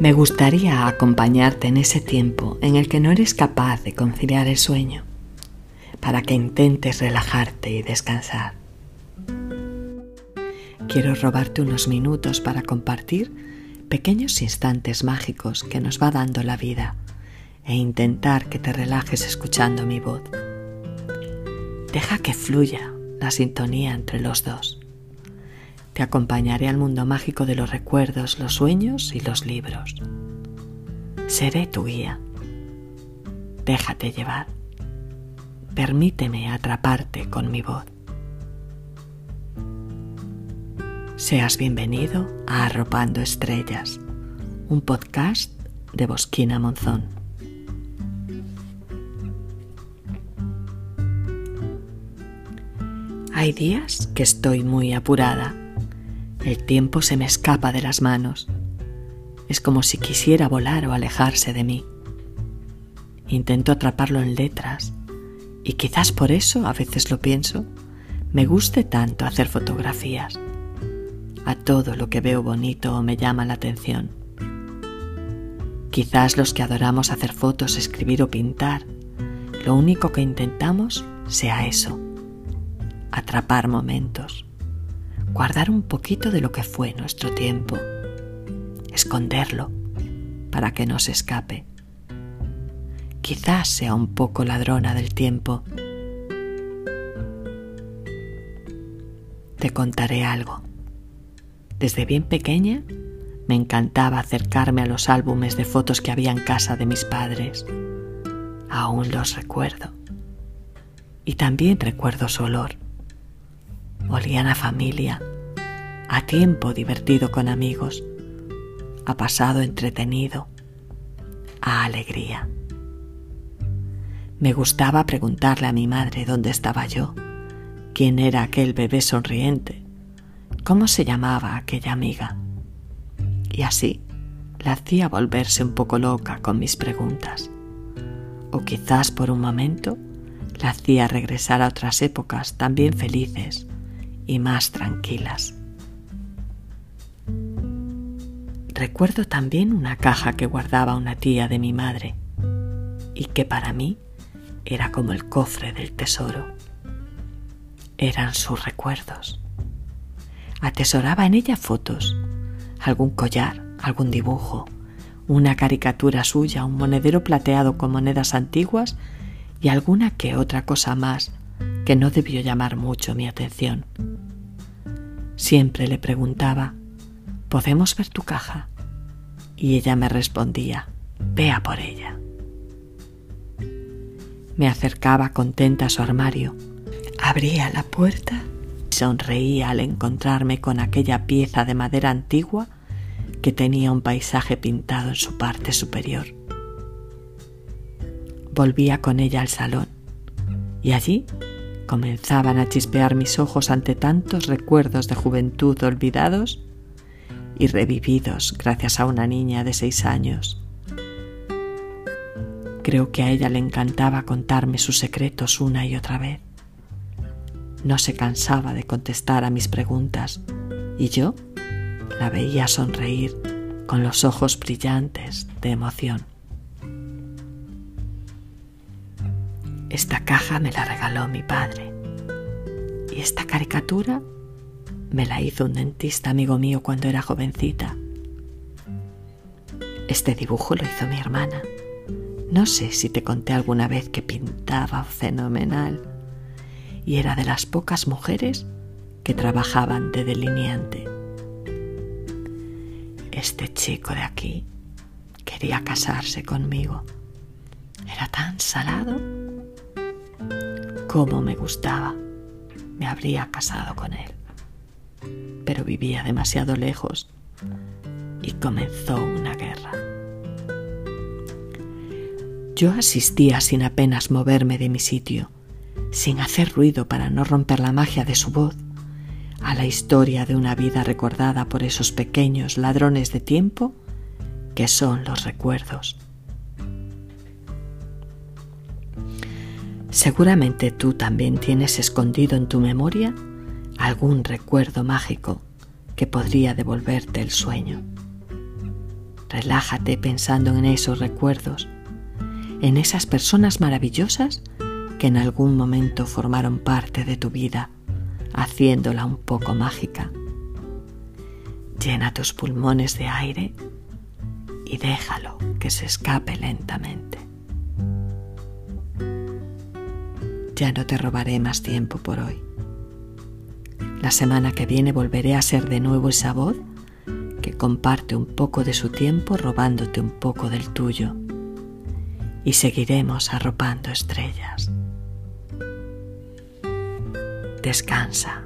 Me gustaría acompañarte en ese tiempo en el que no eres capaz de conciliar el sueño, para que intentes relajarte y descansar. Quiero robarte unos minutos para compartir pequeños instantes mágicos que nos va dando la vida e intentar que te relajes escuchando mi voz. Deja que fluya la sintonía entre los dos. Te acompañaré al mundo mágico de los recuerdos, los sueños y los libros. Seré tu guía. Déjate llevar. Permíteme atraparte con mi voz. Seas bienvenido a Arropando Estrellas, un podcast de Bosquina Monzón. Hay días que estoy muy apurada el tiempo se me escapa de las manos. Es como si quisiera volar o alejarse de mí. Intento atraparlo en letras y quizás por eso, a veces lo pienso, me guste tanto hacer fotografías. A todo lo que veo bonito o me llama la atención. Quizás los que adoramos hacer fotos, escribir o pintar, lo único que intentamos sea eso, atrapar momentos guardar un poquito de lo que fue nuestro tiempo, esconderlo para que no se escape. Quizás sea un poco ladrona del tiempo. Te contaré algo. Desde bien pequeña me encantaba acercarme a los álbumes de fotos que había en casa de mis padres. Aún los recuerdo. Y también recuerdo su olor olían a familia, a tiempo divertido con amigos, a pasado entretenido, a alegría. Me gustaba preguntarle a mi madre dónde estaba yo, quién era aquel bebé sonriente, cómo se llamaba aquella amiga. Y así la hacía volverse un poco loca con mis preguntas. O quizás por un momento la hacía regresar a otras épocas también felices y más tranquilas. Recuerdo también una caja que guardaba una tía de mi madre y que para mí era como el cofre del tesoro. Eran sus recuerdos. Atesoraba en ella fotos, algún collar, algún dibujo, una caricatura suya, un monedero plateado con monedas antiguas y alguna que otra cosa más que no debió llamar mucho mi atención. Siempre le preguntaba, ¿podemos ver tu caja? Y ella me respondía, vea por ella. Me acercaba contenta a su armario, abría la puerta y sonreía al encontrarme con aquella pieza de madera antigua que tenía un paisaje pintado en su parte superior. Volvía con ella al salón y allí Comenzaban a chispear mis ojos ante tantos recuerdos de juventud olvidados y revividos gracias a una niña de seis años. Creo que a ella le encantaba contarme sus secretos una y otra vez. No se cansaba de contestar a mis preguntas y yo la veía sonreír con los ojos brillantes de emoción. Esta caja me la regaló mi padre. Y esta caricatura me la hizo un dentista amigo mío cuando era jovencita. Este dibujo lo hizo mi hermana. No sé si te conté alguna vez que pintaba fenomenal y era de las pocas mujeres que trabajaban de delineante. Este chico de aquí quería casarse conmigo. Era tan salado cómo me gustaba. Me habría casado con él. Pero vivía demasiado lejos y comenzó una guerra. Yo asistía sin apenas moverme de mi sitio, sin hacer ruido para no romper la magia de su voz, a la historia de una vida recordada por esos pequeños ladrones de tiempo que son los recuerdos. Seguramente tú también tienes escondido en tu memoria algún recuerdo mágico que podría devolverte el sueño. Relájate pensando en esos recuerdos, en esas personas maravillosas que en algún momento formaron parte de tu vida, haciéndola un poco mágica. Llena tus pulmones de aire y déjalo que se escape lentamente. Ya no te robaré más tiempo por hoy. La semana que viene volveré a ser de nuevo esa voz que comparte un poco de su tiempo robándote un poco del tuyo y seguiremos arropando estrellas. Descansa.